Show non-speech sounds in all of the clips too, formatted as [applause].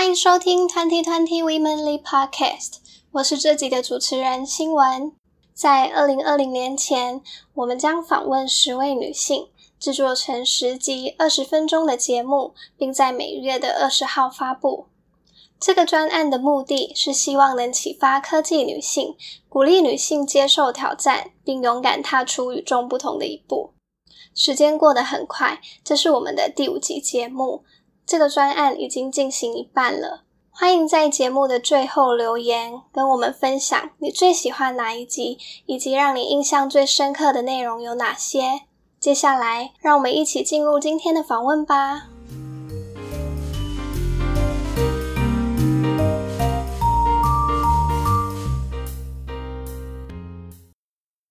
欢迎收听 Twenty Twenty Womenly Podcast，我是这集的主持人新闻。在二零二零年前，我们将访问十位女性，制作成十集二十分钟的节目，并在每月的二十号发布。这个专案的目的是希望能启发科技女性，鼓励女性接受挑战，并勇敢踏出与众不同的一步。时间过得很快，这是我们的第五集节目。这个专案已经进行一半了。欢迎在节目的最后留言，跟我们分享你最喜欢哪一集，以及让你印象最深刻的内容有哪些。接下来，让我们一起进入今天的访问吧。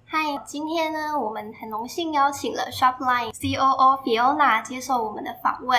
嗨，今天呢，我们很荣幸邀请了 Shopline COO Fiona 接受我们的访问。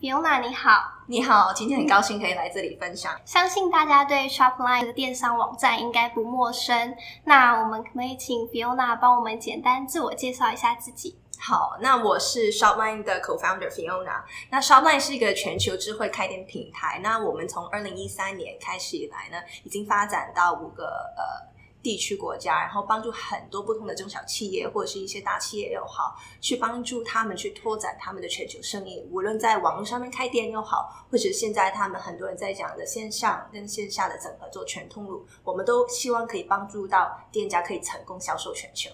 Fiona 你好，你好，今天很高兴可以来这里分享。相信大家对 Shopline 的电商网站应该不陌生，那我们可不可以请 Fiona 帮我们简单自我介绍一下自己？好，那我是 Shopline 的 Co-founder Fiona。那 Shopline 是一个全球智慧开店平台。那我们从二零一三年开始以来呢，已经发展到五个呃。地区国家，然后帮助很多不同的中小企业或者是一些大企业又好，去帮助他们去拓展他们的全球生意，无论在网络上面开店又好，或者现在他们很多人在讲的线上跟线下的整合做全通路，我们都希望可以帮助到店家可以成功销售全球。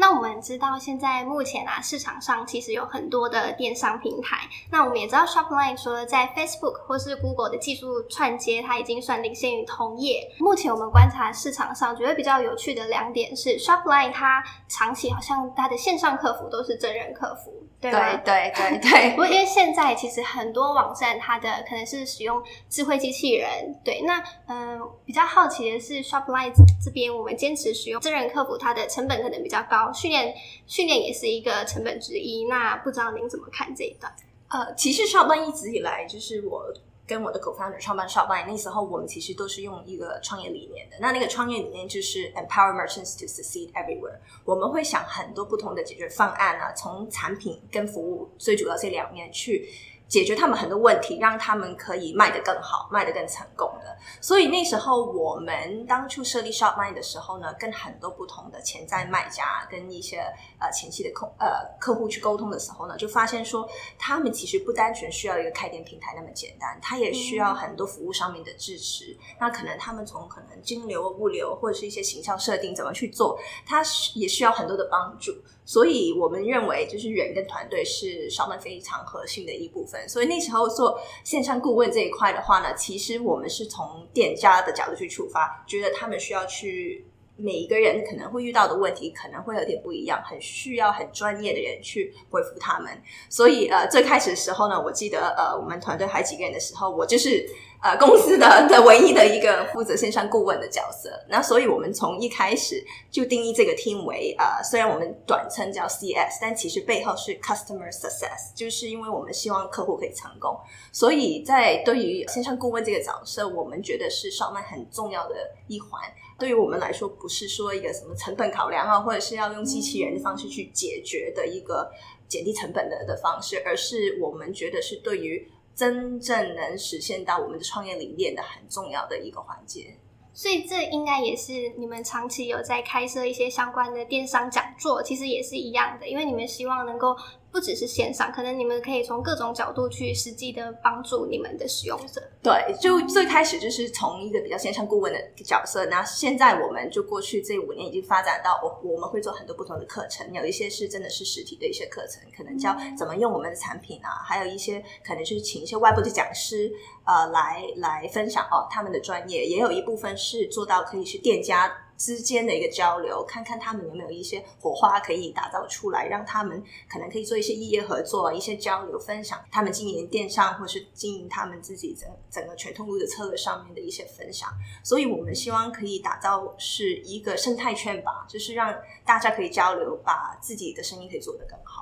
那我们知道，现在目前啊，市场上其实有很多的电商平台。那我们也知道，Shopline 除了在 Facebook 或是 Google 的技术串接，它已经算领先于同业。目前我们观察市场上，觉得比较有趣的两点是，Shopline 它长期好像它的线上客服都是真人客服。对对对对对，[laughs] 不过因为现在其实很多网站它的可能是使用智慧机器人，对，那嗯、呃，比较好奇的是 Shopline 这边我们坚持使用真人客服，它的成本可能比较高，训练训练也是一个成本之一。那不知道您怎么看这一段？呃，其实创办一直以来就是我。跟我的 co-founder 创办 Shopline 那时候，我们其实都是用一个创业理念的。那那个创业理念就是 Empower merchants to succeed everywhere。我们会想很多不同的解决方案啊，从产品跟服务最主要这两面去。解决他们很多问题，让他们可以卖得更好，卖得更成功的。所以那时候我们当初设立 Shopline 的时候呢，跟很多不同的潜在卖家跟一些呃前期的客呃客户去沟通的时候呢，就发现说，他们其实不单纯需要一个开店平台那么简单，他也需要很多服务上面的支持。嗯、那可能他们从可能金流、物流或者是一些形象设定怎么去做，他也需要很多的帮助。所以我们认为，就是人跟团队是 Shopline 非常核心的一部分。所以那时候做线上顾问这一块的话呢，其实我们是从店家的角度去出发，觉得他们需要去每一个人可能会遇到的问题可能会有点不一样，很需要很专业的人去回复他们。所以呃，最开始的时候呢，我记得呃，我们团队还几个人的时候，我就是。呃，公司的的唯一的一个负责线上顾问的角色，那所以我们从一开始就定义这个 team 为呃，虽然我们短称叫 CS，但其实背后是 Customer Success，就是因为我们希望客户可以成功，所以在对于线上顾问这个角色，我们觉得是上面很重要的一环。对于我们来说，不是说一个什么成本考量啊，或者是要用机器人的方式去解决的一个减低成本的的方式，而是我们觉得是对于。真正能实现到我们的创业理念的很重要的一个环节，所以这应该也是你们长期有在开设一些相关的电商讲座，其实也是一样的，因为你们希望能够。不只是线上，可能你们可以从各种角度去实际的帮助你们的使用者。对，就最开始就是从一个比较线上顾问的角色，那现在我们就过去这五年已经发展到我我们会做很多不同的课程，有一些是真的是实体的一些课程，可能教怎么用我们的产品啊，还有一些可能就是请一些外部的讲师呃来来分享哦他们的专业，也有一部分是做到可以是店家。之间的一个交流，看看他们有没有一些火花可以打造出来，让他们可能可以做一些异业合作，一些交流分享，他们经营电商或是经营他们自己整整个全通路的策略上面的一些分享。所以我们希望可以打造是一个生态圈吧，就是让大家可以交流，把自己的生意可以做得更好。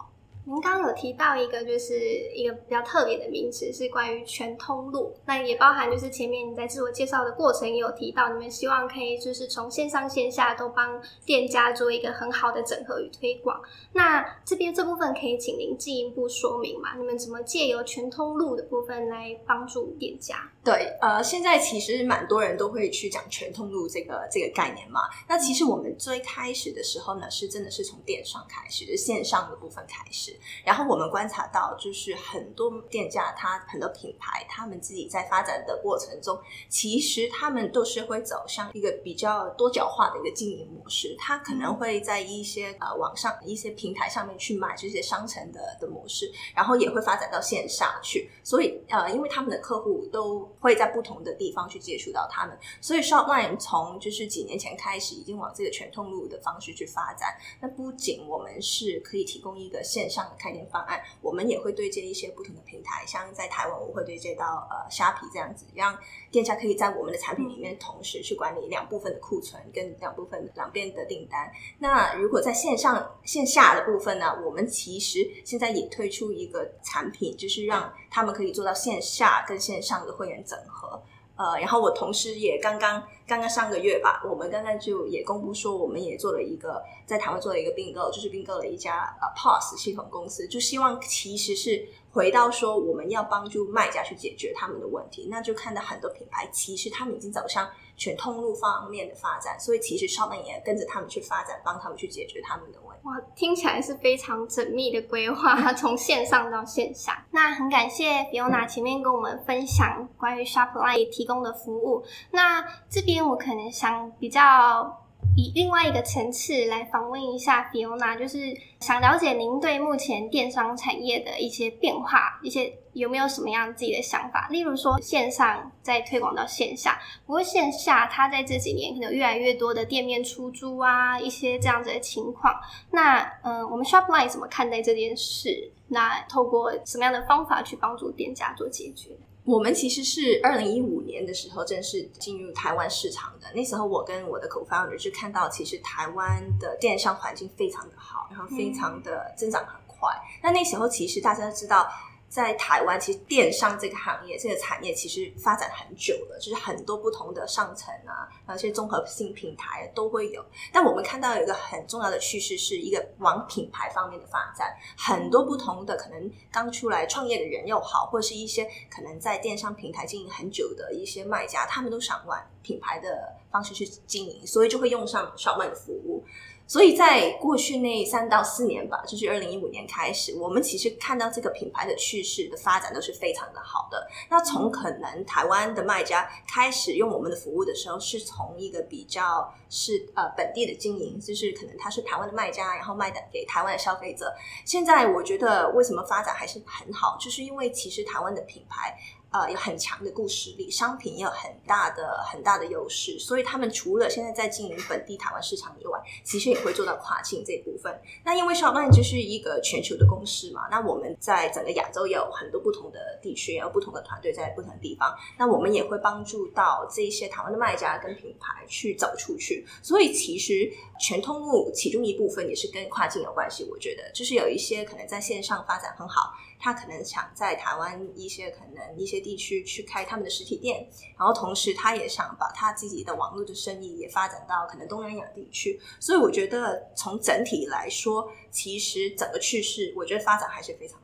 您刚刚有提到一个，就是一个比较特别的名词，是关于全通路。那也包含就是前面你在自我介绍的过程也有提到，你们希望可以就是从线上线下都帮店家做一个很好的整合与推广。那这边这部分可以请您进一步说明吗？你们怎么借由全通路的部分来帮助店家？对，呃，现在其实蛮多人都会去讲全通路这个这个概念嘛。那其实我们最开始的时候呢，是真的是从电商开始，就是线上的部分开始。然后我们观察到，就是很多店家，他很多品牌，他们自己在发展的过程中，其实他们都是会走向一个比较多角化的一个经营模式。他可能会在一些呃网上一些平台上面去买这些商城的的模式，然后也会发展到线下去。所以呃，因为他们的客户都会在不同的地方去接触到他们，所以 Shopline 从就是几年前开始，已经往这个全通路的方式去发展。那不仅我们是可以提供一个线上的开店方案，我们也会对接一些不同的平台，像在台湾，我会对接到呃虾皮这样子，让店家可以在我们的产品里面同时去管理两部分的库存跟两部分两边的订单。那如果在线上线下的部分呢，我们其实现在也推出一个产品，就是让他们可以做到线下跟线上的会员整合。呃，然后我同时也刚刚刚刚上个月吧，我们刚刚就也公布说，我们也做了一个在台湾做了一个并购，就是并购了一家呃 POS 系统公司，就希望其实是回到说我们要帮助卖家去解决他们的问题，那就看到很多品牌其实他们已经走向全通路方面的发展，所以其实 Shopline 也跟着他们去发展，帮他们去解决他们的问题。哇，听起来是非常缜密的规划，[laughs] 从线上到线下。那很感谢 Fiona 前面跟我们分享关于 Shopline 提供的服务。那这边我可能想比较。以另外一个层次来访问一下 Fiona，就是想了解您对目前电商产业的一些变化，一些有没有什么样自己的想法？例如说线上再推广到线下，不过线下它在这几年可能越来越多的店面出租啊，一些这样子的情况。那嗯、我们 Shopline 怎么看待这件事？那透过什么样的方法去帮助店家做解决？我们其实是二零一五年的时候正式进入台湾市场的。那时候，我跟我的 co-founder 就看到，其实台湾的电商环境非常的好，然后非常的增长很快。那那时候，其实大家都知道。在台湾，其实电商这个行业、这个产业其实发展很久了，就是很多不同的上层啊，还有一些综合性平台都会有。但我们看到有一个很重要的趋势，是一个往品牌方面的发展。很多不同的可能刚出来创业的人又好，或是一些可能在电商平台经营很久的一些卖家，他们都想往品牌的方式去经营，所以就会用上 Shopline 的服务。所以在过去那三到四年吧，就是二零一五年开始，我们其实看到这个品牌的趋势的发展都是非常的好的。那从可能台湾的卖家开始用我们的服务的时候，是从一个比较是呃本地的经营，就是可能他是台湾的卖家，然后卖的给台湾的消费者。现在我觉得为什么发展还是很好，就是因为其实台湾的品牌。呃，有很强的故事力，商品也有很大的很大的优势，所以他们除了现在在经营本地台湾市场以外，其实也会做到跨境这一部分。那因为 Shopline 就是一个全球的公司嘛，那我们在整个亚洲有很多不同的地区，有不同的团队在不同的地方，那我们也会帮助到这一些台湾的卖家跟品牌去走出去。所以其实全通路其中一部分也是跟跨境有关系，我觉得就是有一些可能在线上发展很好。他可能想在台湾一些可能一些地区去开他们的实体店，然后同时他也想把他自己的网络的生意也发展到可能东南亚地区，所以我觉得从整体来说，其实整个趋势，我觉得发展还是非常。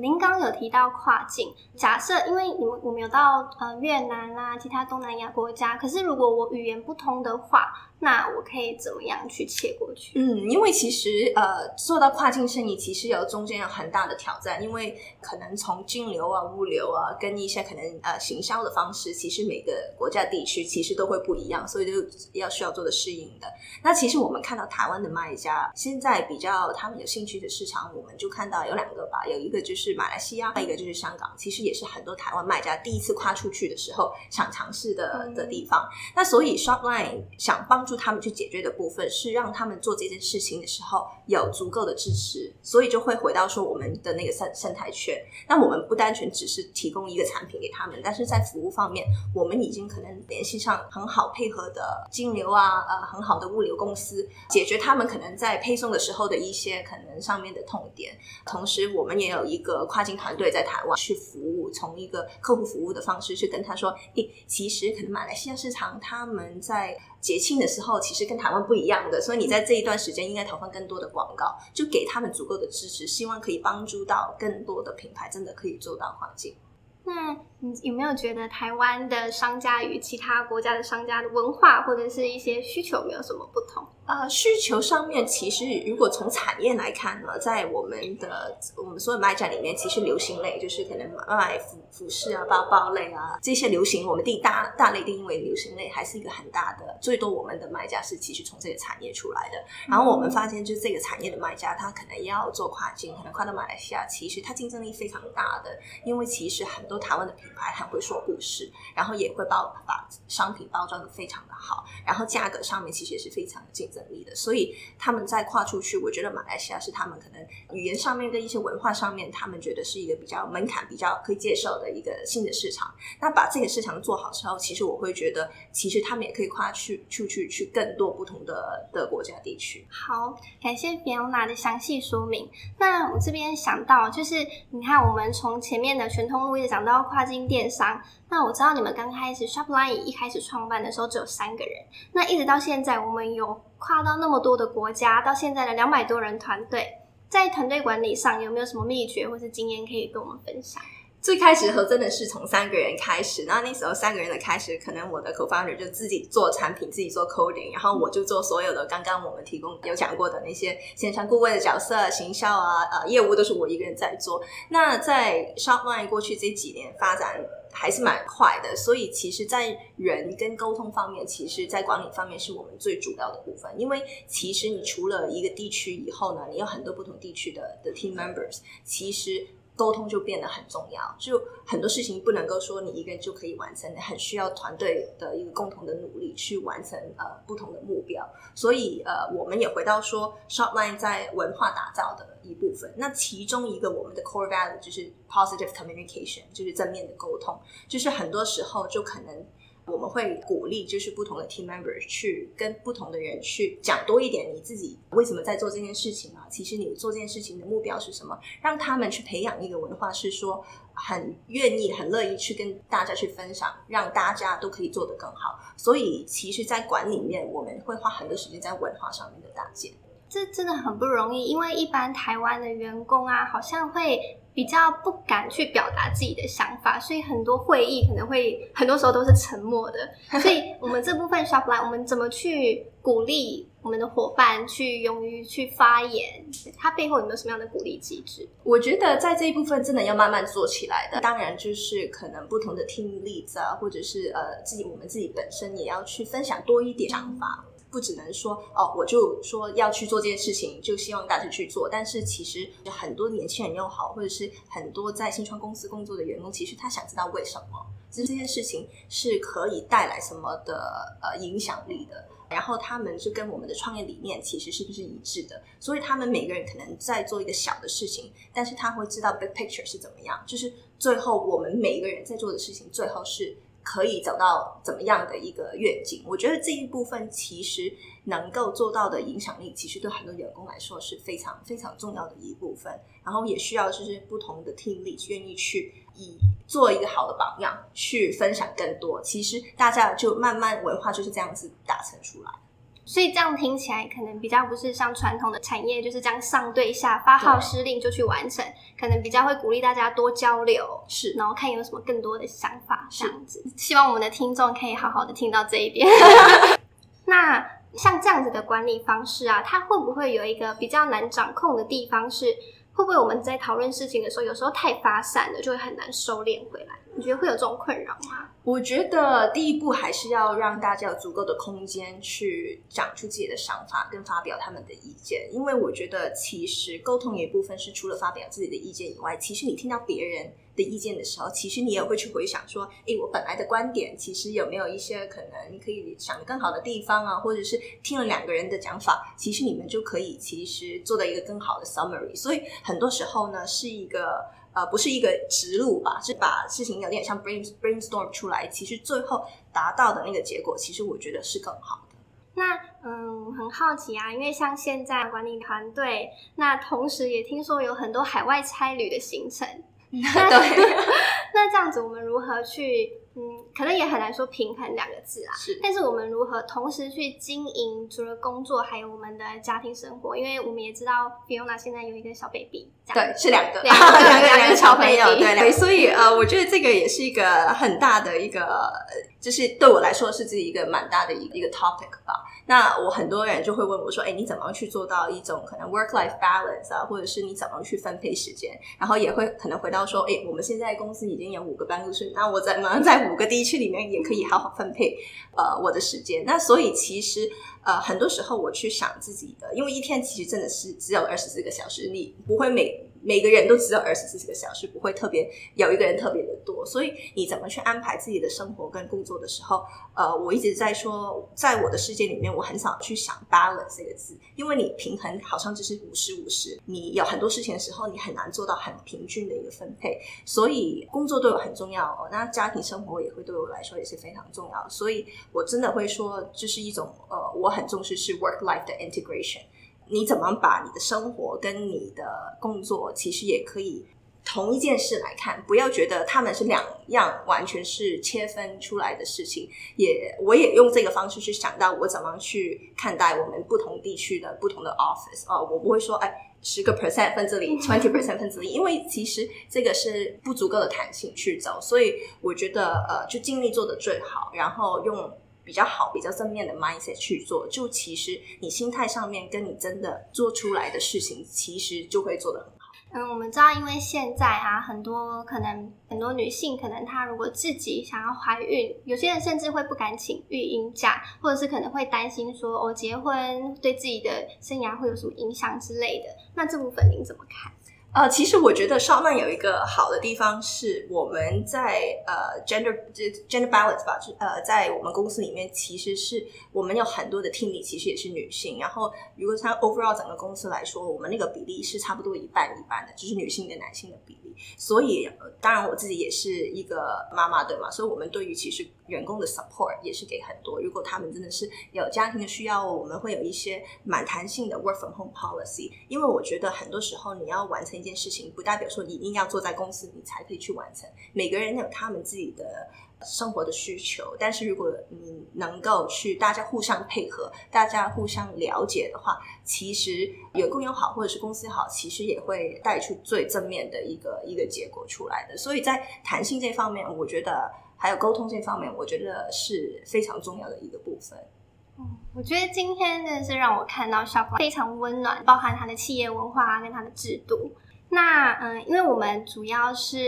您刚有提到跨境，假设因为你们我们有到呃越南啊其他东南亚国家，可是如果我语言不通的话。那我可以怎么样去切过去？嗯，因为其实呃，做到跨境生意其实有中间有很大的挑战，因为可能从金流啊、物流啊，跟一些可能呃行销的方式，其实每个国家地区其实都会不一样，所以就要需要做的适应的。那其实我们看到台湾的卖家现在比较他们有兴趣的市场，我们就看到有两个吧，有一个就是是马来西亚，还有一个就是香港，其实也是很多台湾卖家第一次跨出去的时候想尝试的的地方。那所以 Shopline 想帮助他们去解决的部分是让他们做这件事情的时候有足够的支持，所以就会回到说我们的那个生生态圈。那我们不单纯只是提供一个产品给他们，但是在服务方面，我们已经可能联系上很好配合的金流啊，呃，很好的物流公司，解决他们可能在配送的时候的一些可能上面的痛点。同时，我们也有一个跨境团队在台湾去服务，从一个客户服务的方式去跟他说：“诶，其实可能马来西亚市场他们在节庆的时候，其实跟台湾不一样的，所以你在这一段时间应该投放更多的广告，就给他们足够的支持，希望可以帮助到更多的品牌，真的可以做到跨境。”那你有没有觉得台湾的商家与其他国家的商家的文化或者是一些需求没有什么不同？呃，需求上面其实如果从产业来看呢，在我们的我们所有卖家里面，其实流行类就是可能卖服服饰啊、包包类啊这些流行，我们定大大类定义为流行类，还是一个很大的。最多我们的卖家是其实从这个产业出来的。然后我们发现，就是这个产业的卖家，他可能要做跨境，可能跨到马来西亚，其实他竞争力非常大的，因为其实很多台湾的品牌很会说故事，然后也会包把商品包装的非常的好，然后价格上面其实也是非常的竞争。能力的，所以他们在跨出去，我觉得马来西亚是他们可能语言上面跟一些文化上面，他们觉得是一个比较门槛比较可以接受的一个新的市场。那把这个市场做好之后，其实我会觉得，其实他们也可以跨去出去去更多不同的的国家地区。好，感谢 Fiona 的详细说明。那我这边想到，就是你看，我们从前面的全通路一直讲到跨境电商。那我知道你们刚开始 Shopline 一开始创办的时候只有三个人，那一直到现在，我们有跨到那么多的国家，到现在的两百多人团队，在团队管理上有没有什么秘诀或是经验可以跟我们分享？最开始的时候真的是从三个人开始，那那时候三个人的开始，可能我的 co-founder 就自己做产品，自己做 coding，然后我就做所有的刚刚我们提供有讲过的那些线上顾问的角色、行销啊、呃业务都是我一个人在做。那在 Shopline 过去这几年发展。还是蛮快的，所以其实，在人跟沟通方面，其实，在管理方面是我们最主要的部分。因为其实你除了一个地区以后呢，你有很多不同地区的的 team members，其实。沟通就变得很重要，就很多事情不能够说你一个人就可以完成的，很需要团队的一个共同的努力去完成呃不同的目标。所以呃，我们也回到说，shortline 在文化打造的一部分，那其中一个我们的 core value 就是 positive communication，就是正面的沟通，就是很多时候就可能。我们会鼓励，就是不同的 team members 去跟不同的人去讲多一点，你自己为什么在做这件事情啊？其实你做这件事情的目标是什么？让他们去培养一个文化，是说很愿意、很乐意去跟大家去分享，让大家都可以做得更好。所以，其实，在管里面，我们会花很多时间在文化上面的搭建。这真的很不容易，因为一般台湾的员工啊，好像会。比较不敢去表达自己的想法，所以很多会议可能会很多时候都是沉默的。[laughs] 所以，我们这部分 Shopline，我们怎么去鼓励我们的伙伴去勇于去发言？它背后有没有什么样的鼓励机制？我觉得在这一部分真的要慢慢做起来的。当然，就是可能不同的 team leads 啊，或者是呃自己我们自己本身也要去分享多一点想法。不只能说哦，我就说要去做这件事情，就希望大家去做。但是其实很多年轻人又好，或者是很多在新创公司工作的员工，其实他想知道为什么，其实这件事情是可以带来什么的呃影响力的。然后他们是跟我们的创业理念其实是不是一致的？所以他们每个人可能在做一个小的事情，但是他会知道 big picture 是怎么样，就是最后我们每一个人在做的事情，最后是。可以走到怎么样的一个愿景？我觉得这一部分其实能够做到的影响力，其实对很多员工来说是非常非常重要的一部分。然后也需要就是不同的听力愿意去以做一个好的榜样，去分享更多。其实大家就慢慢文化就是这样子打成出来。所以这样听起来可能比较不是像传统的产业，就是这样上对下发号施令就去完成，可能比较会鼓励大家多交流，是，然后看有什么更多的想法这样子。希望我们的听众可以好好的听到这一边。[laughs] 那像这样子的管理方式啊，它会不会有一个比较难掌控的地方是？会不会我们在讨论事情的时候，有时候太发散了，就会很难收敛回来？你觉得会有这种困扰吗？我觉得第一步还是要让大家有足够的空间去讲出自己的想法，跟发表他们的意见。因为我觉得其实沟通有一部分是除了发表自己的意见以外，其实你听到别人的意见的时候，其实你也会去回想说，哎，我本来的观点其实有没有一些可能可以想更好的地方啊，或者是听了两个人的讲法，其实你们就可以其实做到一个更好的 summary。所以很多时候呢，是一个。呃，不是一个直路吧，是把事情有点像 brain brainstorm 出来，其实最后达到的那个结果，其实我觉得是更好的。那嗯，很好奇啊，因为像现在管理团队，那同时也听说有很多海外差旅的行程，[laughs] 对，[laughs] 那这样子我们如何去？嗯，可能也很难说平衡两个字啊。是，但是我们如何同时去经营除了工作，还有我们的家庭生活？因为我们也知道，Fiona 现在有一个小 baby，对，是两个，两个两个 [laughs] 两个小朋友，对，对，所以呃，我觉得这个也是一个很大的一个，就是对我来说是自己一个蛮大的一个一个 topic 吧。那我很多人就会问我说：“哎，你怎么去做到一种可能 work life balance 啊？或者是你怎么去分配时间？”然后也会可能回到说：“哎，我们现在公司已经有五个办公室，那我怎么在五个地区里面也可以好好分配呃我的时间？”那所以其实呃很多时候我去想自己的，因为一天其实真的是只有二十四个小时，你不会每。每个人都只有二十四个小时，不会特别有一个人特别的多，所以你怎么去安排自己的生活跟工作的时候，呃，我一直在说，在我的世界里面，我很少去想 balance 这个字，因为你平衡好像就是五十五十，你有很多事情的时候，你很难做到很平均的一个分配，所以工作对我很重要哦，那家庭生活也会对我来说也是非常重要，所以我真的会说，这是一种呃，我很重视是 work life 的 integration。你怎么把你的生活跟你的工作，其实也可以同一件事来看，不要觉得他们是两样完全是切分出来的事情。也，我也用这个方式去想到我怎么去看待我们不同地区的不同的 office 啊，我不会说哎，十个 percent 分之里，twenty percent 分这里，因为其实这个是不足够的弹性去走，所以我觉得呃，就尽力做得最好，然后用。比较好、比较正面的 mindset 去做，就其实你心态上面跟你真的做出来的事情，其实就会做得很好。嗯，我们知道，因为现在啊，很多可能很多女性，可能她如果自己想要怀孕，有些人甚至会不敢请育婴假，或者是可能会担心说，我、结婚对自己的生涯会有什么影响之类的。那这部分您怎么看？呃，其实我觉得稍曼有一个好的地方是，我们在呃 gender gender balance 吧，就呃在我们公司里面，其实是我们有很多的 team 里其实也是女性。然后如果像 overall 整个公司来说，我们那个比例是差不多一半一半的，就是女性跟男性的比例。所以，呃，当然我自己也是一个妈妈，对吗？所以我们对于其实员工的 support 也是给很多。如果他们真的是有家庭的需要，我们会有一些蛮弹性的 work from home policy。因为我觉得很多时候你要完成。一件事情不代表说你一定要坐在公司你才可以去完成。每个人有他们自己的生活的需求，但是如果你能够去大家互相配合，大家互相了解的话，其实员工也好，或者是公司好，其实也会带出最正面的一个一个结果出来的。所以在弹性这方面，我觉得还有沟通这方面，我觉得是非常重要的一个部分。我觉得今天真的是让我看到 s h o p 非常温暖，包含它的企业文化跟它的制度。那嗯，因为我们主要是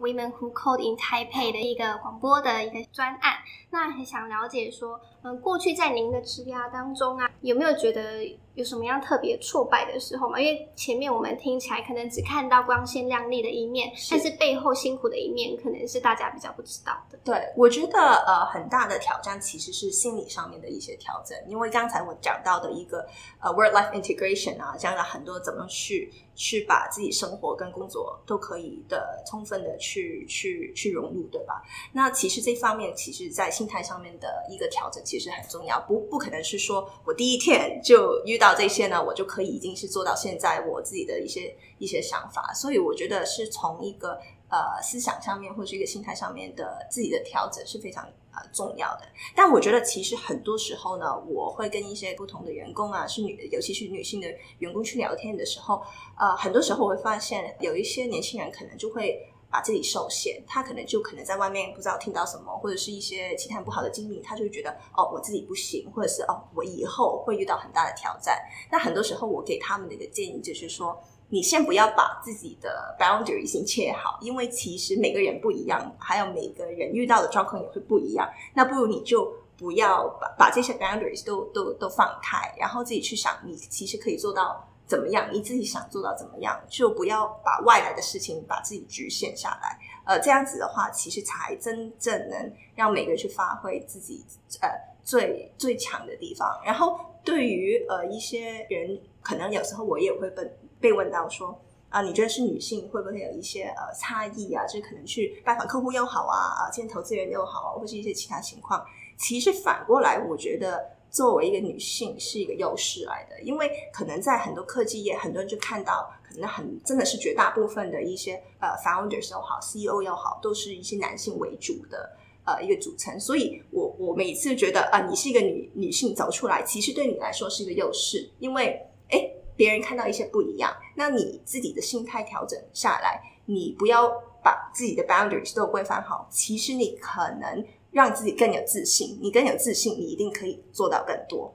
Women Who Code in Taipei 的一个广播的一个专案，那很想了解说，嗯，过去在您的职涯当中啊，有没有觉得有什么样特别挫败的时候嘛？因为前面我们听起来可能只看到光鲜亮丽的一面，是，但是背后辛苦的一面，可能是大家比较不知道的。对，我觉得呃，很大的挑战其实是心理上面的一些调整，因为刚才我讲到的一个呃 work-life integration 啊，讲了很多怎么去。去把自己生活跟工作都可以的充分的去去去融入，对吧？那其实这方面，其实在心态上面的一个调整，其实很重要。不不可能是说我第一天就遇到这些呢，我就可以已经是做到现在我自己的一些一些想法。所以我觉得是从一个呃思想上面或是一个心态上面的自己的调整是非常。呃，重要的。但我觉得，其实很多时候呢，我会跟一些不同的员工啊，是女，尤其是女性的员工去聊天的时候，呃，很多时候我会发现，有一些年轻人可能就会把自己受限，他可能就可能在外面不知道听到什么，或者是一些其他不好的经历，他就会觉得哦，我自己不行，或者是哦，我以后会遇到很大的挑战。那很多时候，我给他们的一个建议就是说。你先不要把自己的 boundary 先切好，因为其实每个人不一样，还有每个人遇到的状况也会不一样。那不如你就不要把把这些 boundaries 都都都放开，然后自己去想，你其实可以做到怎么样，你自己想做到怎么样，就不要把外来的事情把自己局限下来。呃，这样子的话，其实才真正能让每个人去发挥自己呃最最强的地方。然后对于呃一些人，可能有时候我也会被被问到说啊、你觉得是女性会不会有一些呃差异啊？就可能去拜访客户又好啊，啊见投资人又好啊，或是一些其他情况。其实反过来，我觉得作为一个女性是一个优势来的，因为可能在很多科技业，很多人就看到。可能很真的是绝大部分的一些呃 founders 又好，CEO 又好，都是一些男性为主的呃一个组成。所以我我每次觉得啊、你是一个女女性走出来，其实对你来说是一个优势，因为诶别人看到一些不一样，那你自己的心态调整下来，你不要把自己的 boundaries 都规范好，其实你可能让自己更有自信，你更有自信，你一定可以做到更多。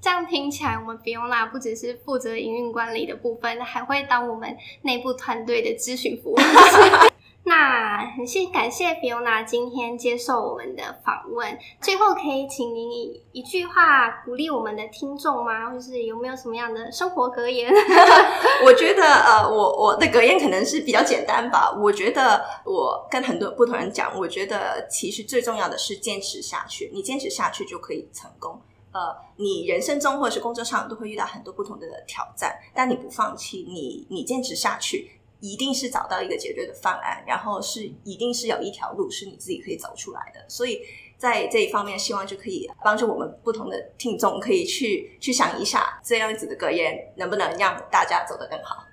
这样听起来，我们 Fiona 不只是负责营运管理的部分，还会当我们内部团队的咨询服务。[laughs] 那很谢感谢 Fiona 今天接受我们的访问。最后，可以请您以一句话鼓励我们的听众吗？就是有没有什么样的生活格言？[laughs] 我觉得，呃，我我的格言可能是比较简单吧。我觉得，我跟很多不同人讲，我觉得其实最重要的是坚持下去。你坚持下去就可以成功。呃，你人生中或者是工作上都会遇到很多不同的挑战，但你不放弃，你你坚持下去，一定是找到一个解决的方案，然后是一定是有一条路是你自己可以走出来的。所以在这一方面，希望就可以帮助我们不同的听众，可以去去想一下这样子的格言能不能让大家走得更好。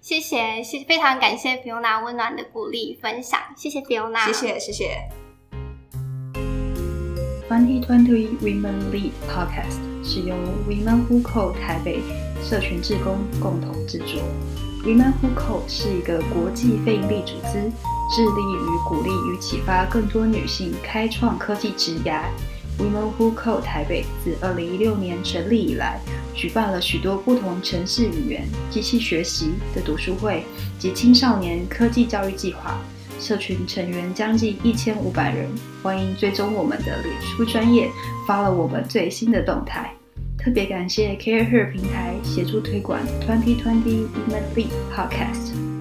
谢谢，谢非常感谢 Fiona 温暖的鼓励分享，谢谢 Fiona，谢谢谢谢。2020 Women Lead Podcast 是由 Women Who Code 台北社群志工共同制作。Women Who Code 是一个国际非营利组织，致力于鼓励与启发更多女性开创科技职涯。Women Who Code 台北自2016年成立以来，举办了许多不同城市语言、机器学习的读书会及青少年科技教育计划。社群成员将近一千五百人，欢迎追踪我们的脸书专业，发了我们最新的动态。特别感谢 CareHer 平台协助推广2020 Women Lead Podcast。